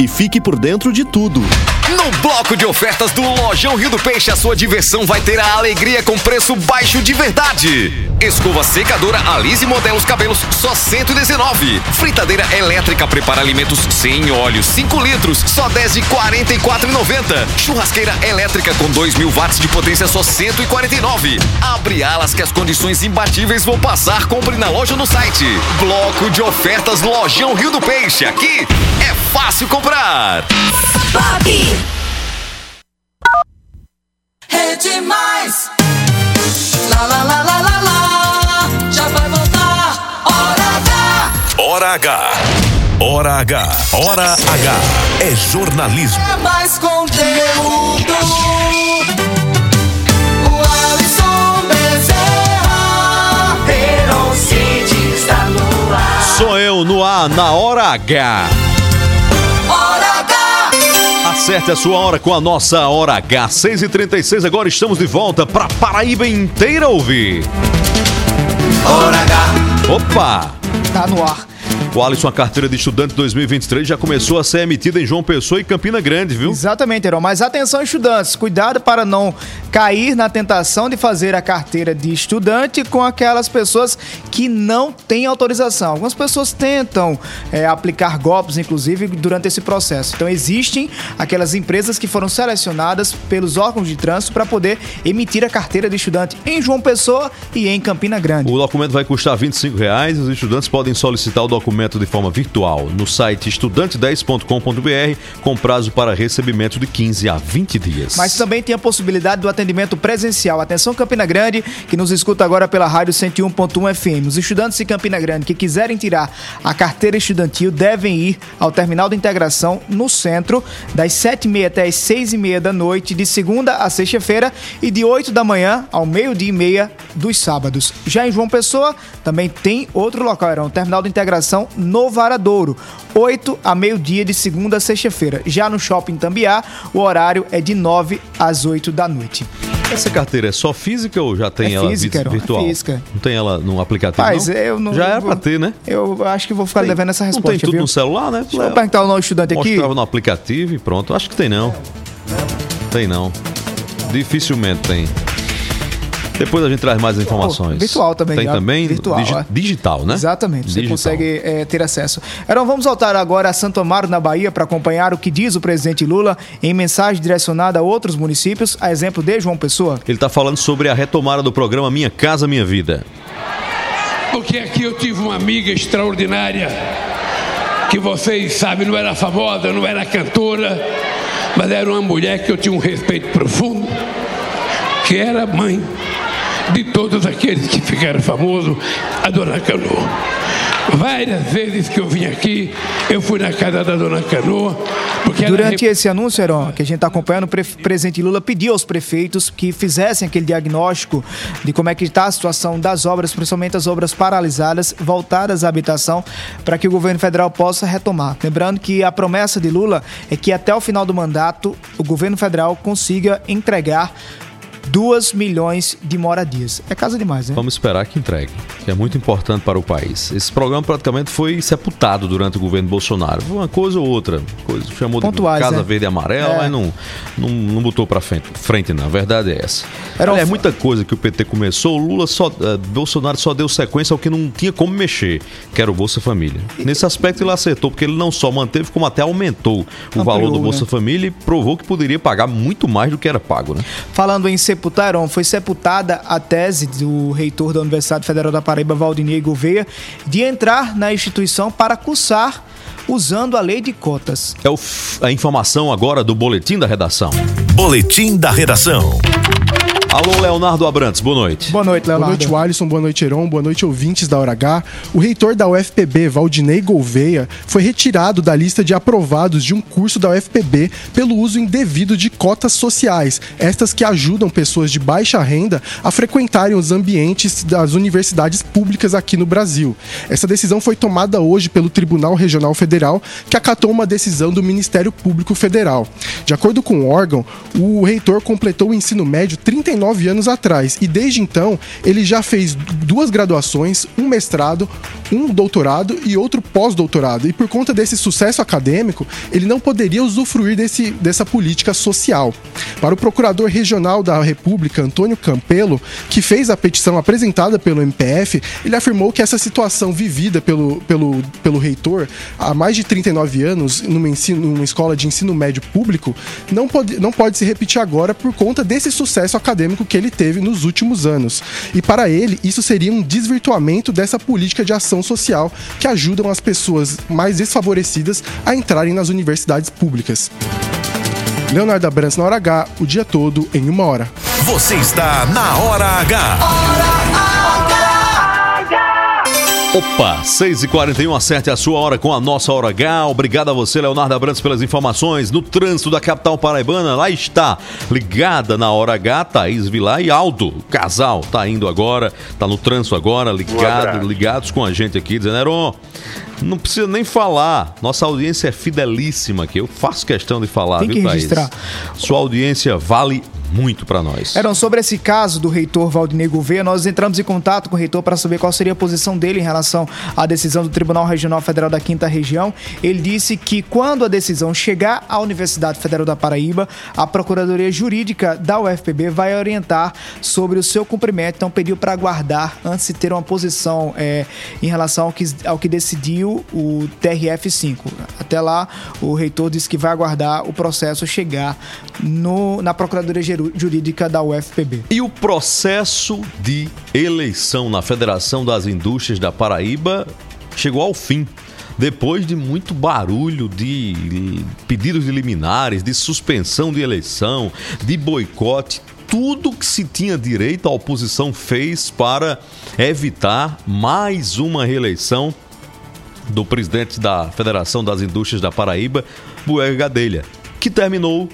e fique por dentro de tudo. No bloco de ofertas do Lojão Rio do Peixe, a sua diversão vai ter a alegria com preço baixo de verdade. Escova secadora Alize Modelos Cabelos, só 119. Fritadeira elétrica prepara alimentos sem óleo, 5 litros, só 10 de 44,90. Churrasqueira elétrica com 2 mil watts de potência, só 149. Abre alas que as condições imbatíveis vão passar. Compre na loja no site. Bloco de ofertas Lojão Rio do Peixe. Aqui é fácil comprar. Bob! Rede Mais! Lá, lá, lá, lá, lá, lá! Já vai voltar! Hora H! Hora H. Hora H. Hora H. É jornalismo. É mais conteúdo! O Alisson Bezerra Herocides está no ar! Sou eu no ar, na hora H. Acerte a sua hora com a nossa Hora H. 6h36, agora estamos de volta pra Paraíba inteira ouvir. Hora H! Opa! Tá no ar. O Alisson, a carteira de estudante 2023 já começou a ser emitida em João Pessoa e Campina Grande, viu? Exatamente, Heron. Mas atenção, estudantes, cuidado para não cair na tentação de fazer a carteira de estudante com aquelas pessoas que não têm autorização. Algumas pessoas tentam é, aplicar golpes, inclusive, durante esse processo. Então, existem aquelas empresas que foram selecionadas pelos órgãos de trânsito para poder emitir a carteira de estudante em João Pessoa e em Campina Grande. O documento vai custar 25 reais. Os estudantes podem solicitar o documento de forma virtual no site estudante10.com.br com prazo para recebimento de 15 a 20 dias. Mas também tem a possibilidade do atendimento presencial. Atenção Campina Grande, que nos escuta agora pela rádio 101.1 FM. Os estudantes de Campina Grande que quiserem tirar a carteira estudantil devem ir ao terminal de integração no centro, das 7h30 até as 6h30 da noite, de segunda a sexta-feira, e de 8 da manhã ao meio-dia e meia dos sábados. Já em João Pessoa, também tem outro local, era o terminal de integração no Varadouro, 8 a meio-dia de segunda a sexta-feira. Já no Shopping Tambiá, o horário é de 9 às 8 da noite. Essa carteira é só física ou já tem É ela física, vi- Heron, é virtual? física. Não tem ela no aplicativo, Mas não? eu não. Já era vou- pra ter, né? Eu acho que vou ficar Tem- devendo essa não resposta. tem tudo viu? no celular, né? Deixa eu perguntar ao nosso estudante aqui. Mostrava no aplicativo e pronto. Acho que tem não. Tem não. Dificilmente tem. Depois a gente traz mais informações. virtual também, Tem já. também Virtual, digi- é. digital, né? Exatamente, você Digital. consegue é, ter acesso. Então vamos voltar agora a Santo Amaro, na Bahia, para acompanhar o que diz o presidente Lula em mensagem direcionada a outros municípios, a exemplo de João Pessoa. Ele está falando sobre a retomada do programa Minha Casa Minha Vida. Porque aqui eu tive uma amiga extraordinária, que vocês sabem, não era famosa, não era cantora, mas era uma mulher que eu tinha um respeito profundo, que era mãe de todos aqueles que ficaram famosos, a Dona Canoa. Várias vezes que eu vim aqui, eu fui na casa da Dona Canoa, porque ela Durante esse anúncio, Heron, que a gente está acompanhando, o pre- presidente Lula pediu aos prefeitos que fizessem aquele diagnóstico de como é que está a situação das obras, principalmente as obras paralisadas, voltadas à habitação, para que o governo federal possa retomar. Lembrando que a promessa de Lula é que até o final do mandato o governo federal consiga entregar 2 milhões de moradias. É casa demais, né? Vamos esperar que entregue, que é muito importante para o país. Esse programa praticamente foi sepultado durante o governo Bolsonaro. Foi uma coisa ou outra. Coisa, chamou Pontuais, de Casa né? Verde e Amarela, É. mas não, não, não botou para frente, frente, não. A verdade é essa. Era um muita coisa que o PT começou, o Lula só. eh, Bolsonaro só deu sequência ao que não tinha como mexer, que era o Bolsa Família. Nesse aspecto ele acertou, porque ele não só manteve, como até aumentou o valor do Ampliou, Bolsa né? Família e provou que poderia pagar muito mais do que era pago, né? Falando em sepultar, Heron, foi sepultada a tese do reitor da Universidade Federal da Paraíba, Valdinei Gouveia, de entrar na instituição para cursar usando a lei de cotas. É a informação agora do boletim da redação. Boletim da redação. Alô, Leonardo Abrantes, boa noite. Boa noite, Boa noite, Alisson. Boa noite, Heron. Boa noite, ouvintes da Hora H. O reitor da UFPB, Valdinei Gouveia, foi retirado da lista de aprovados de um curso da UFPB pelo uso indevido de cotas sociais, estas que ajudam pessoas de baixa renda a frequentarem os ambientes das universidades públicas aqui no Brasil. Essa decisão foi tomada hoje pelo Tribunal Regional Federal, que acatou uma decisão do Ministério Público Federal. De acordo com o órgão, o reitor completou o ensino médio 39 anos atrás e desde então ele já fez duas graduações, um mestrado, um doutorado e outro pós-doutorado. E por conta desse sucesso acadêmico, ele não poderia usufruir desse, dessa política social. Para o procurador regional da República, Antônio Campelo, que fez a petição apresentada pelo MPF, ele afirmou que essa situação vivida pelo, pelo, pelo reitor há mais de 39 anos numa, ensino, numa escola de ensino médio público não pode, não pode se repetir agora por conta desse sucesso acadêmico que ele teve nos últimos anos. E para ele, isso seria um desvirtuamento dessa política de ação social que ajudam as pessoas mais desfavorecidas a entrarem nas universidades públicas. Leonardo Abrantes na hora H, o dia todo em uma hora. Você está na Hora H. Opa, 6h41, acerte a sua hora com a nossa Hora H. Obrigado a você, Leonardo Abrantes, pelas informações. No trânsito da capital paraibana, lá está, ligada na Hora H, Thaís Vilar e Aldo. O casal tá indo agora, tá no trânsito agora, ligado, ligados com a gente aqui, dizendo, Heron, não precisa nem falar. Nossa audiência é fidelíssima aqui. Eu faço questão de falar, Tem viu, que Thaís? registrar. Sua audiência vale muito para nós. Eram sobre esse caso do reitor Valdinei Gouveia, nós entramos em contato com o reitor para saber qual seria a posição dele em relação à decisão do Tribunal Regional Federal da Quinta Região. Ele disse que quando a decisão chegar à Universidade Federal da Paraíba, a Procuradoria Jurídica da UFPB vai orientar sobre o seu cumprimento. Então pediu para aguardar antes de ter uma posição é, em relação ao que, ao que decidiu o TRF5. Até lá, o reitor disse que vai aguardar o processo chegar no, na Procuradoria Jurídica da UFPB. E o processo de eleição na Federação das Indústrias da Paraíba chegou ao fim. Depois de muito barulho de pedidos de liminares, de suspensão de eleição, de boicote, tudo que se tinha direito a oposição fez para evitar mais uma reeleição do presidente da Federação das Indústrias da Paraíba, Buega Gadelha, que terminou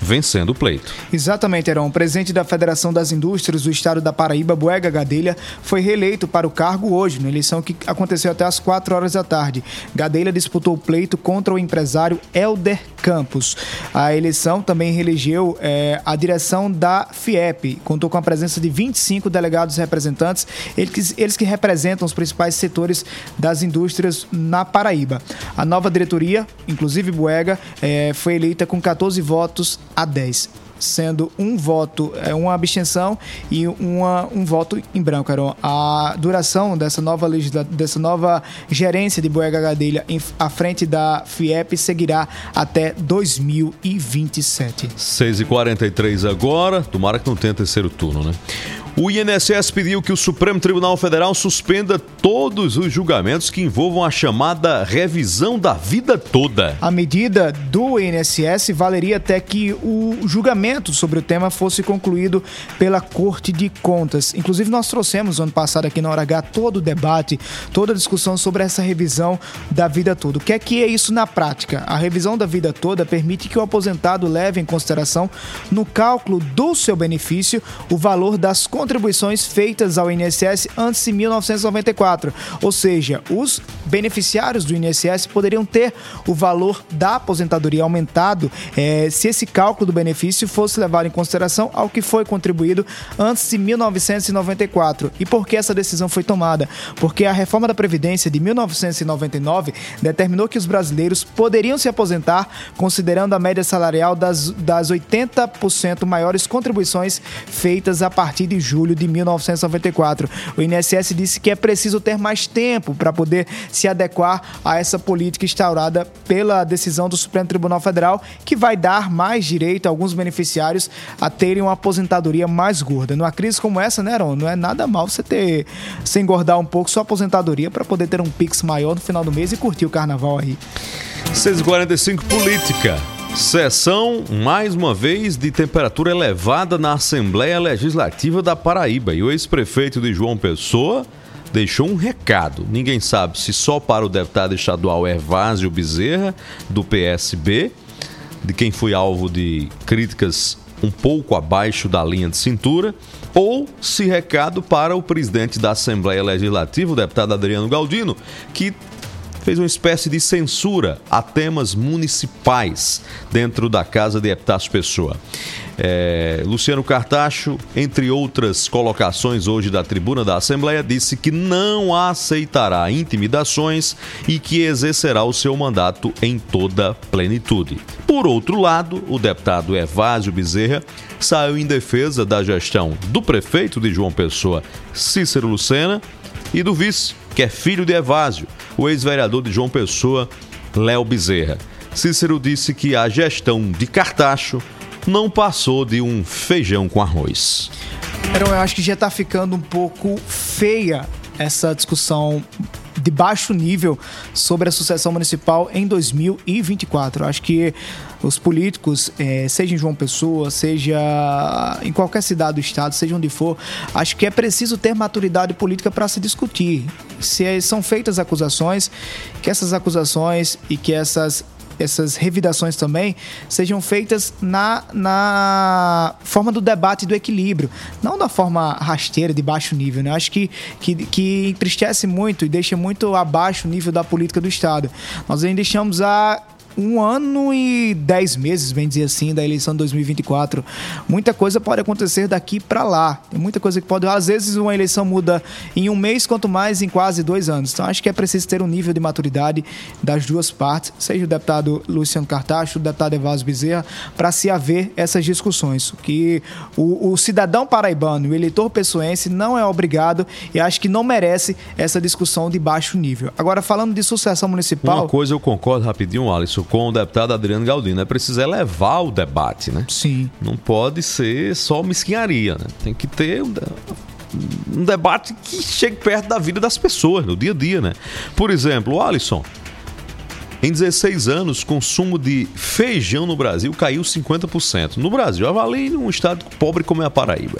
vencendo o pleito. Exatamente, Heron. O presidente da Federação das Indústrias do Estado da Paraíba, Boega Gadelha, foi reeleito para o cargo hoje, na eleição que aconteceu até às 4 horas da tarde. Gadelha disputou o pleito contra o empresário Helder Campos. A eleição também reelegeu eh, a direção da FIEP. Contou com a presença de 25 delegados representantes, eles que, eles que representam os principais setores das indústrias na Paraíba. A nova diretoria, inclusive Boega, eh, foi eleita com 14 votos a 10 sendo um voto, é, uma abstenção e uma, um voto em branco. Heron. A duração dessa nova, dessa nova gerência de Boega Gadelha em... à frente da FIEP seguirá até 2027. 6h43 agora, tomara que não tenha terceiro turno, né? O INSS pediu que o Supremo Tribunal Federal suspenda todos os julgamentos que envolvam a chamada revisão da vida toda. A medida do INSS valeria até que o julgamento sobre o tema fosse concluído pela Corte de Contas. Inclusive, nós trouxemos no ano passado aqui na Hora H todo o debate, toda a discussão sobre essa revisão da vida toda. O que é que é isso na prática? A revisão da vida toda permite que o aposentado leve em consideração, no cálculo do seu benefício, o valor das contribuições contribuições feitas ao INSS antes de 1994. Ou seja, os beneficiários do INSS poderiam ter o valor da aposentadoria aumentado eh, se esse cálculo do benefício fosse levado em consideração ao que foi contribuído antes de 1994. E por que essa decisão foi tomada? Porque a reforma da Previdência de 1999 determinou que os brasileiros poderiam se aposentar considerando a média salarial das, das 80% maiores contribuições feitas a partir de julho de 1994. O INSS disse que é preciso ter mais tempo para poder se adequar a essa política instaurada pela decisão do Supremo Tribunal Federal, que vai dar mais direito a alguns beneficiários a terem uma aposentadoria mais gorda. Numa crise como essa, né, Aaron? Não é nada mal você ter, se engordar um pouco sua aposentadoria para poder ter um pix maior no final do mês e curtir o carnaval aí. 645 Política. Sessão, mais uma vez, de temperatura elevada na Assembleia Legislativa da Paraíba. E o ex-prefeito de João Pessoa deixou um recado. Ninguém sabe se só para o deputado estadual Ervásio Bezerra, do PSB, de quem foi alvo de críticas um pouco abaixo da linha de cintura, ou se recado para o presidente da Assembleia Legislativa, o deputado Adriano Galdino, que fez uma espécie de censura a temas municipais dentro da Casa de Epitácio Pessoa. É, Luciano Cartacho, entre outras colocações hoje da tribuna da Assembleia, disse que não aceitará intimidações e que exercerá o seu mandato em toda plenitude. Por outro lado, o deputado Evásio Bezerra saiu em defesa da gestão do prefeito de João Pessoa, Cícero Lucena, e do vice, que é filho de Evásio, o ex-vereador de João Pessoa, Léo Bezerra. Cícero disse que a gestão de Cartacho não passou de um feijão com arroz. Eu acho que já está ficando um pouco feia essa discussão de baixo nível sobre a sucessão municipal em 2024. Eu acho que os políticos, eh, seja em João Pessoa, seja em qualquer cidade do estado, seja onde for, acho que é preciso ter maturidade política para se discutir. Se são feitas acusações, que essas acusações e que essas essas revidações também sejam feitas na, na forma do debate e do equilíbrio, não da forma rasteira, de baixo nível. Né? Acho que, que, que entristece muito e deixa muito abaixo o nível da política do Estado. Nós ainda deixamos a um ano e dez meses, bem dizer assim, da eleição de 2024. Muita coisa pode acontecer daqui para lá. Tem muita coisa que pode. Às vezes uma eleição muda em um mês, quanto mais em quase dois anos. Então acho que é preciso ter um nível de maturidade das duas partes, seja o deputado Luciano Cartacho, o deputado Evásio Bezerra, para se haver essas discussões. Que o, o cidadão paraibano, o eleitor pessoense, não é obrigado e acho que não merece essa discussão de baixo nível. Agora, falando de sucessão municipal. Uma coisa eu concordo rapidinho, Alisson, com o deputado Adriano Galdino. É preciso elevar o debate, né? Sim. Não pode ser só mesquinharia, né? Tem que ter um, um debate que chegue perto da vida das pessoas, no dia a dia, né? Por exemplo, o Alisson. Em 16 anos, consumo de feijão no Brasil caiu 50%. No Brasil, avalie um estado pobre como é a Paraíba.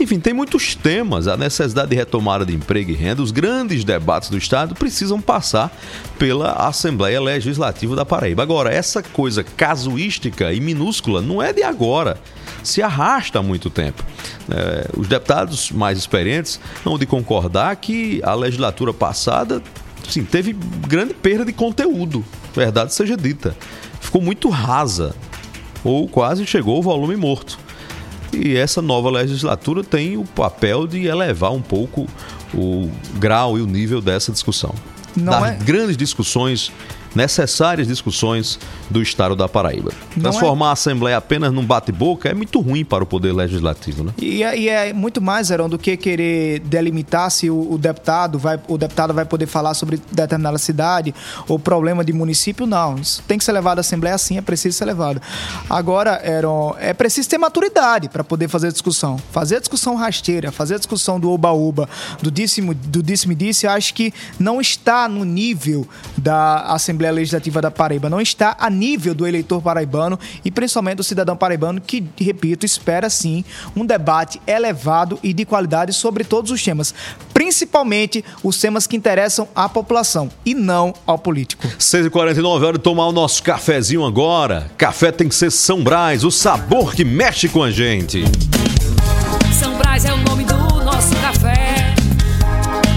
Enfim, tem muitos temas. A necessidade de retomada de emprego e renda, os grandes debates do Estado precisam passar pela Assembleia Legislativa da Paraíba. Agora, essa coisa casuística e minúscula não é de agora. Se arrasta há muito tempo. É, os deputados mais experientes vão de concordar que a legislatura passada sim, teve grande perda de conteúdo, verdade seja dita. Ficou muito rasa, ou quase chegou ao volume morto. E essa nova legislatura tem o papel de elevar um pouco o grau e o nível dessa discussão. Não Dar é- grandes discussões, necessárias discussões do Estado da Paraíba. Transformar a Assembleia apenas num bate-boca é muito ruim para o Poder Legislativo, né? E é, e é muito mais, Heron, do que querer delimitar se o, o deputado vai, o deputado vai poder falar sobre determinada cidade ou problema de município, não. Isso tem que ser levado à Assembleia, sim, é preciso ser levado. Agora, Heron, é preciso ter maturidade para poder fazer a discussão. Fazer a discussão rasteira, fazer a discussão do oba-oba, do disse-me do disse, disse, acho que não está no nível da Assembleia Legislativa da Paraíba, não está a nível do eleitor paraibano e principalmente do cidadão paraibano que, repito, espera sim um debate elevado e de qualidade sobre todos os temas, principalmente os temas que interessam à população e não ao político. 6h49, hora de tomar o nosso cafezinho agora. Café tem que ser São Brás, o sabor que mexe com a gente. São Brás é o nome do nosso café.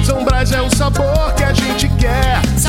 São Brás é o sabor que a gente quer.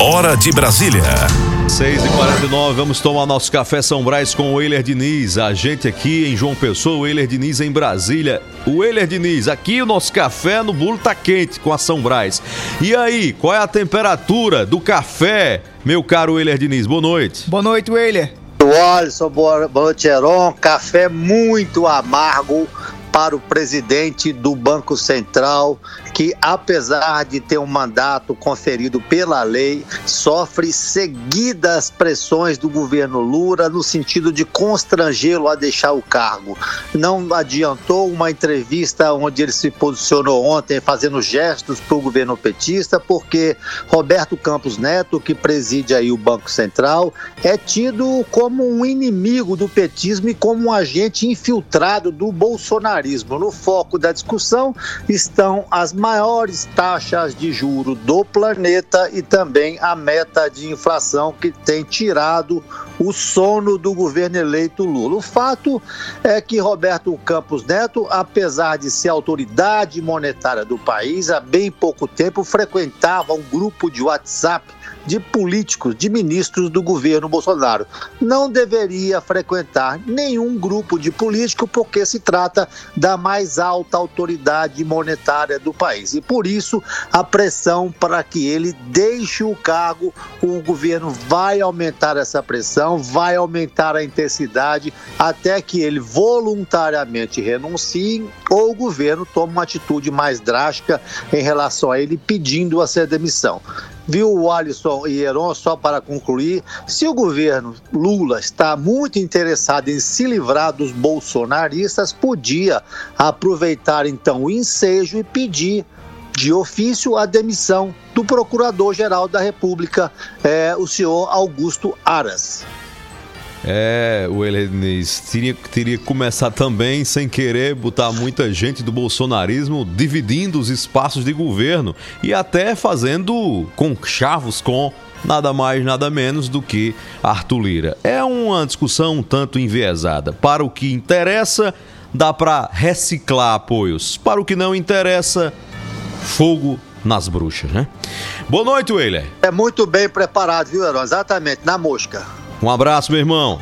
Hora de Brasília. 6h49, vamos tomar nosso café São Brás com o Euler Diniz. A gente aqui em João Pessoa, o Euler Diniz em Brasília. O Euler Diniz, aqui o nosso café no bolo tá quente com a São Brás. E aí, qual é a temperatura do café, meu caro Euler Diniz? Boa noite. Boa noite, Euler. Alisson, boa boa noite, Heron. Café muito amargo para o presidente do Banco Central, que, apesar de ter um mandato conferido pela lei, sofre seguidas pressões do governo Lula no sentido de constrangê-lo a deixar o cargo. Não adiantou uma entrevista onde ele se posicionou ontem fazendo gestos para o governo petista, porque Roberto Campos Neto, que preside aí o Banco Central, é tido como um inimigo do petismo e como um agente infiltrado do bolsonarismo. No foco da discussão estão as maiores taxas de juro do planeta e também a meta de inflação que tem tirado o sono do governo eleito Lula. O fato é que Roberto Campos Neto, apesar de ser autoridade monetária do país, há bem pouco tempo frequentava um grupo de WhatsApp de políticos, de ministros do governo Bolsonaro. Não deveria frequentar nenhum grupo de político porque se trata da mais alta autoridade monetária do país. E por isso a pressão para que ele deixe o cargo, o governo vai aumentar essa pressão, vai aumentar a intensidade até que ele voluntariamente renuncie ou o governo tome uma atitude mais drástica em relação a ele pedindo a sua demissão. Viu o Alisson e Heron, só para concluir, se o governo Lula está muito interessado em se livrar dos bolsonaristas, podia aproveitar então o ensejo e pedir de ofício a demissão do Procurador-Geral da República, eh, o senhor Augusto Aras. É, o Helenis teria, teria que começar também, sem querer, botar muita gente do bolsonarismo dividindo os espaços de governo e até fazendo conchavos com nada mais, nada menos do que Arthur Lira. É uma discussão um tanto enviesada. Para o que interessa, dá para reciclar apoios. Para o que não interessa, fogo nas bruxas, né? Boa noite, Weiler. É muito bem preparado, viu, Heron? Exatamente, na mosca. Um abraço, meu irmão.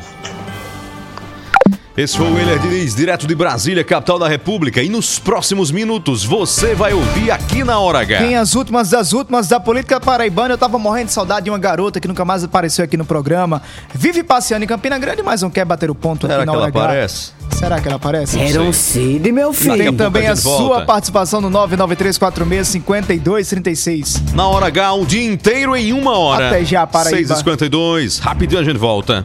Esse foi o Euler Diniz, direto de Brasília, capital da República. E nos próximos minutos você vai ouvir aqui na Hora H. Tem as últimas das últimas da política paraibana. Eu tava morrendo de saudade de uma garota que nunca mais apareceu aqui no programa. Vive passeando em Campina Grande, mas não quer bater o ponto Será aqui na que ela Hora H. aparece? Será que ela aparece? Era sei. Cid, meu a Tem também a a sua participação no 993465236. Na Hora H, um dia inteiro em uma hora. Até já, Paraíba. 6h52. Rapidinho a gente volta.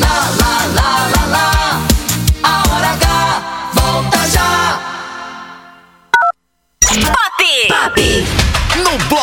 Lá, lá, lá.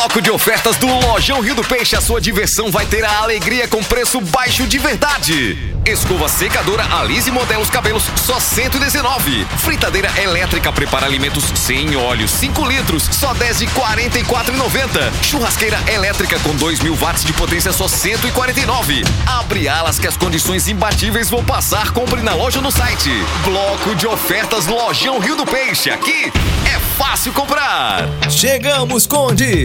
Bloco de ofertas do Lojão Rio do Peixe, a sua diversão vai ter a alegria com preço baixo de verdade. Escova secadora Alise Modelos Cabelos, só 119. Fritadeira elétrica prepara alimentos sem óleo, 5 litros, só 10 de 44,90. Churrasqueira elétrica com 2 mil watts de potência, só 149. Abre alas que as condições imbatíveis vão passar. Compre na loja no site. Bloco de ofertas Lojão Rio do Peixe. Aqui é fácil comprar. Chegamos, Conde!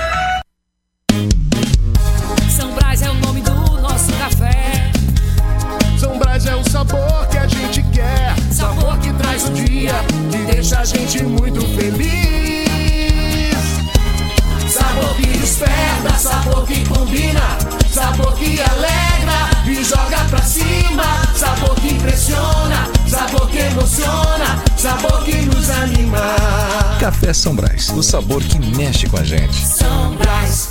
São Brás, o sabor que mexe com a gente. São Brás.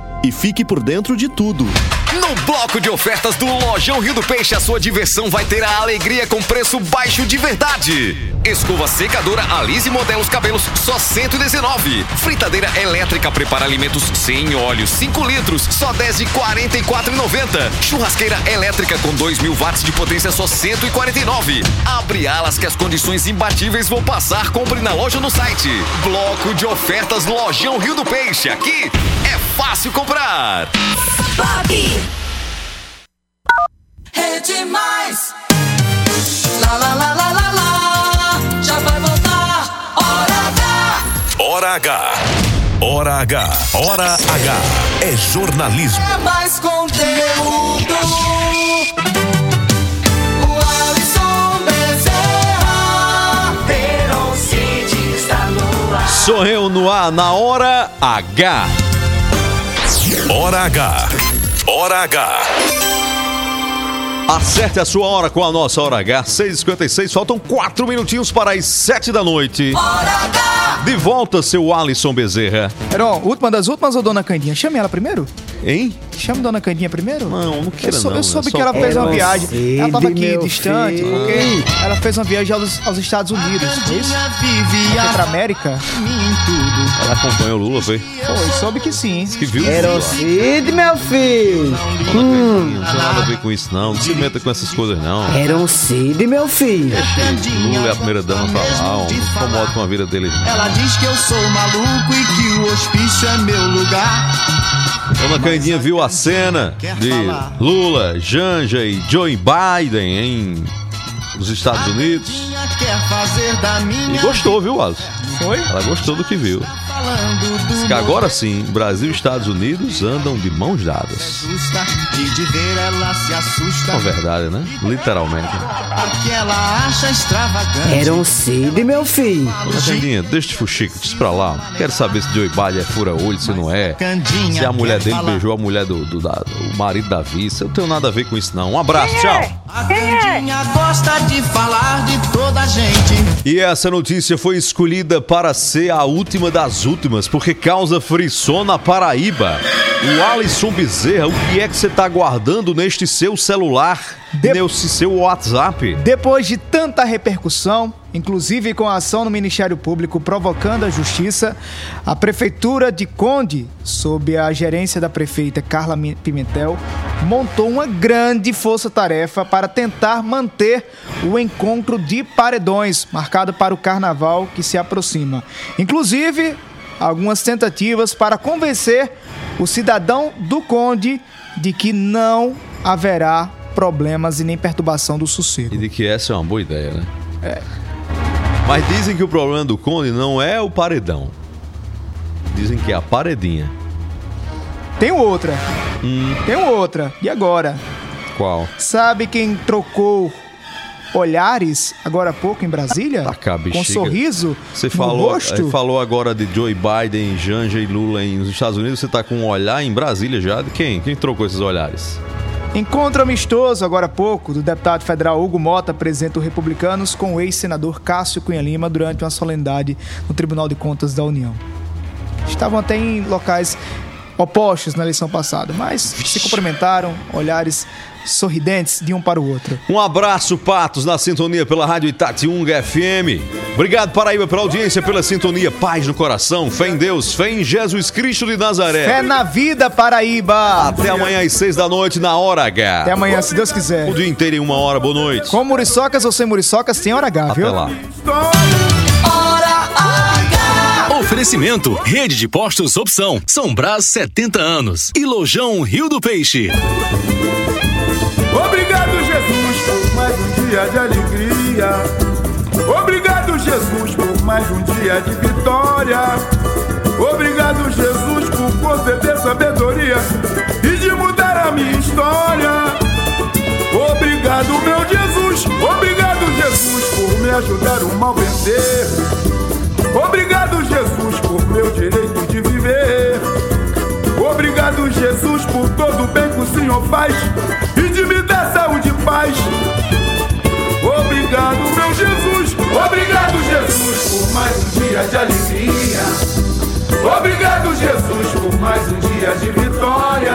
e fique por dentro de tudo. No bloco de ofertas do Lojão Rio do Peixe, a sua diversão vai ter a alegria com preço baixo de verdade. Escova secadora Alise Modelos Cabelos, só 119. Fritadeira elétrica prepara alimentos sem óleo, 5 litros, só 10 de 44,90. Churrasqueira elétrica com 2 mil watts de potência, só 149. Abre alas que as condições imbatíveis vão passar. Compre na loja ou no site. Bloco de ofertas Lojão Rio do Peixe. Aqui é fácil comprar. Rede Mais. Lá, lá, lá, lá, lá, lá. Já vai voltar. Hora H. Hora H. Hora H. Hora H. É jornalismo. É mais conteúdo. Sou eu no ar na hora H. Hora H. Hora H. Acerte a sua hora com a nossa hora H. 6h56, faltam 4 minutinhos para as 7 da noite. De volta, seu Alisson Bezerra. Heron, última das últimas ou Dona Candinha? Chame ela primeiro? Hein? Chame Dona Candinha primeiro? Não, não queira eu, sou- não, eu soube é só- que ela fez uma É viagem. Ela tava aqui distante, filho. porque ela fez uma viagem aos, aos Estados Unidos, foi isso? Ela foi pra América? Acompanhou o Lula, foi? Foi, soube que sim. Que viu? Cid, meu filho. Hum. Não tem nada a ver com isso, não. Não se meta com essas coisas, não. Era um Cid, meu filho. Lula é a primeira dama pra lá. Não incomoda com a vida dele. Ela diz que eu sou maluco e que o hospício é meu lugar. Dona Candinha viu a cena de Lula, Janja e Joe Biden em nos Estados Unidos e gostou, viu, Alisson? Foi? Ela gostou do que viu. Do Diz que agora sim, Brasil e Estados Unidos andam de mãos dadas. justa e de ver ela se assusta. É verdade, né? Literalmente. Porque ela acha extravagante. Era um Cid, meu filho. Candinha, deixa de fuxiques pra lá. Quero saber se Joe Biden é fura-olho, se não é. Se a mulher dele beijou a mulher do, do da- o marido da vice. Eu não tenho nada a ver com isso, não. Um abraço, tchau. A Candinha gosta de falar de toda a gente. E essa notícia foi escolhida para ser a última das últimas, porque causa frição na Paraíba. O Alisson Bezerra, o que é que você tá guardando neste seu celular, nesse seu WhatsApp? Depois de tanta repercussão, inclusive com a ação no Ministério Público provocando a justiça, a Prefeitura de Conde, sob a gerência da prefeita Carla Pimentel, montou uma grande força-tarefa para tentar manter o encontro de paredões marcado para o carnaval que se aproxima. Inclusive, algumas tentativas para convencer o cidadão do Conde de que não haverá problemas e nem perturbação do sossego. E de que essa é uma boa ideia, né? É. Mas dizem que o problema do Conde não é o paredão. Dizem que é a paredinha. Tem outra. Hum, Tem outra. E agora? qual? Sabe quem trocou olhares agora há pouco em Brasília? Tacar a Com bexiga. sorriso Você falou, rosto? falou agora de Joe Biden, Janja e Lula em- nos Estados Unidos. Você tá com um olhar em Brasília já? De quem? Quem trocou esses olhares? Encontro amistoso agora há pouco do deputado federal Hugo Mota, presidente do Republicanos, com o ex-senador Cássio Cunha Lima durante uma solenidade no Tribunal de Contas da União. Estavam até em locais. opostos na eleição passada, mas se cumprimentaram, olhares sorridentes de um para o outro. Um abraço, Patos, na sintonia pela Rádio Itatiunga FM. Obrigado, Paraíba, pela audiência, pela sintonia. Paz no coração, fé em Deus, fé em Jesus Cristo de Nazaré. Fé na vida, Paraíba! Até amanhã às seis da noite na Hora H. Até amanhã, se Deus quiser. O dia inteiro em uma hora, boa noite. Com muriçocas ou sem muriçocas, tem hora H, viu? Até lá. Oferecimento: Rede de Postos Opção, São Brás 70 anos e Lojão Rio do Peixe. Obrigado, Jesus, por mais um dia de alegria. Obrigado, Jesus, por mais um dia de vitória. Obrigado, Jesus, por conceder sabedoria e de mudar a minha história. Obrigado, meu Jesus. Obrigado, Jesus, por me ajudar o mal vencer. Obrigado, Jesus, por meu direito de viver. Obrigado, Jesus, por todo o bem que o Senhor faz dia de alegria. Obrigado, Jesus, por mais um dia de vitória.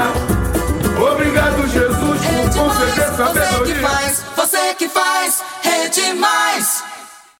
Obrigado, Jesus, por conceder Você que sabedoria. faz, você que faz, rede mais.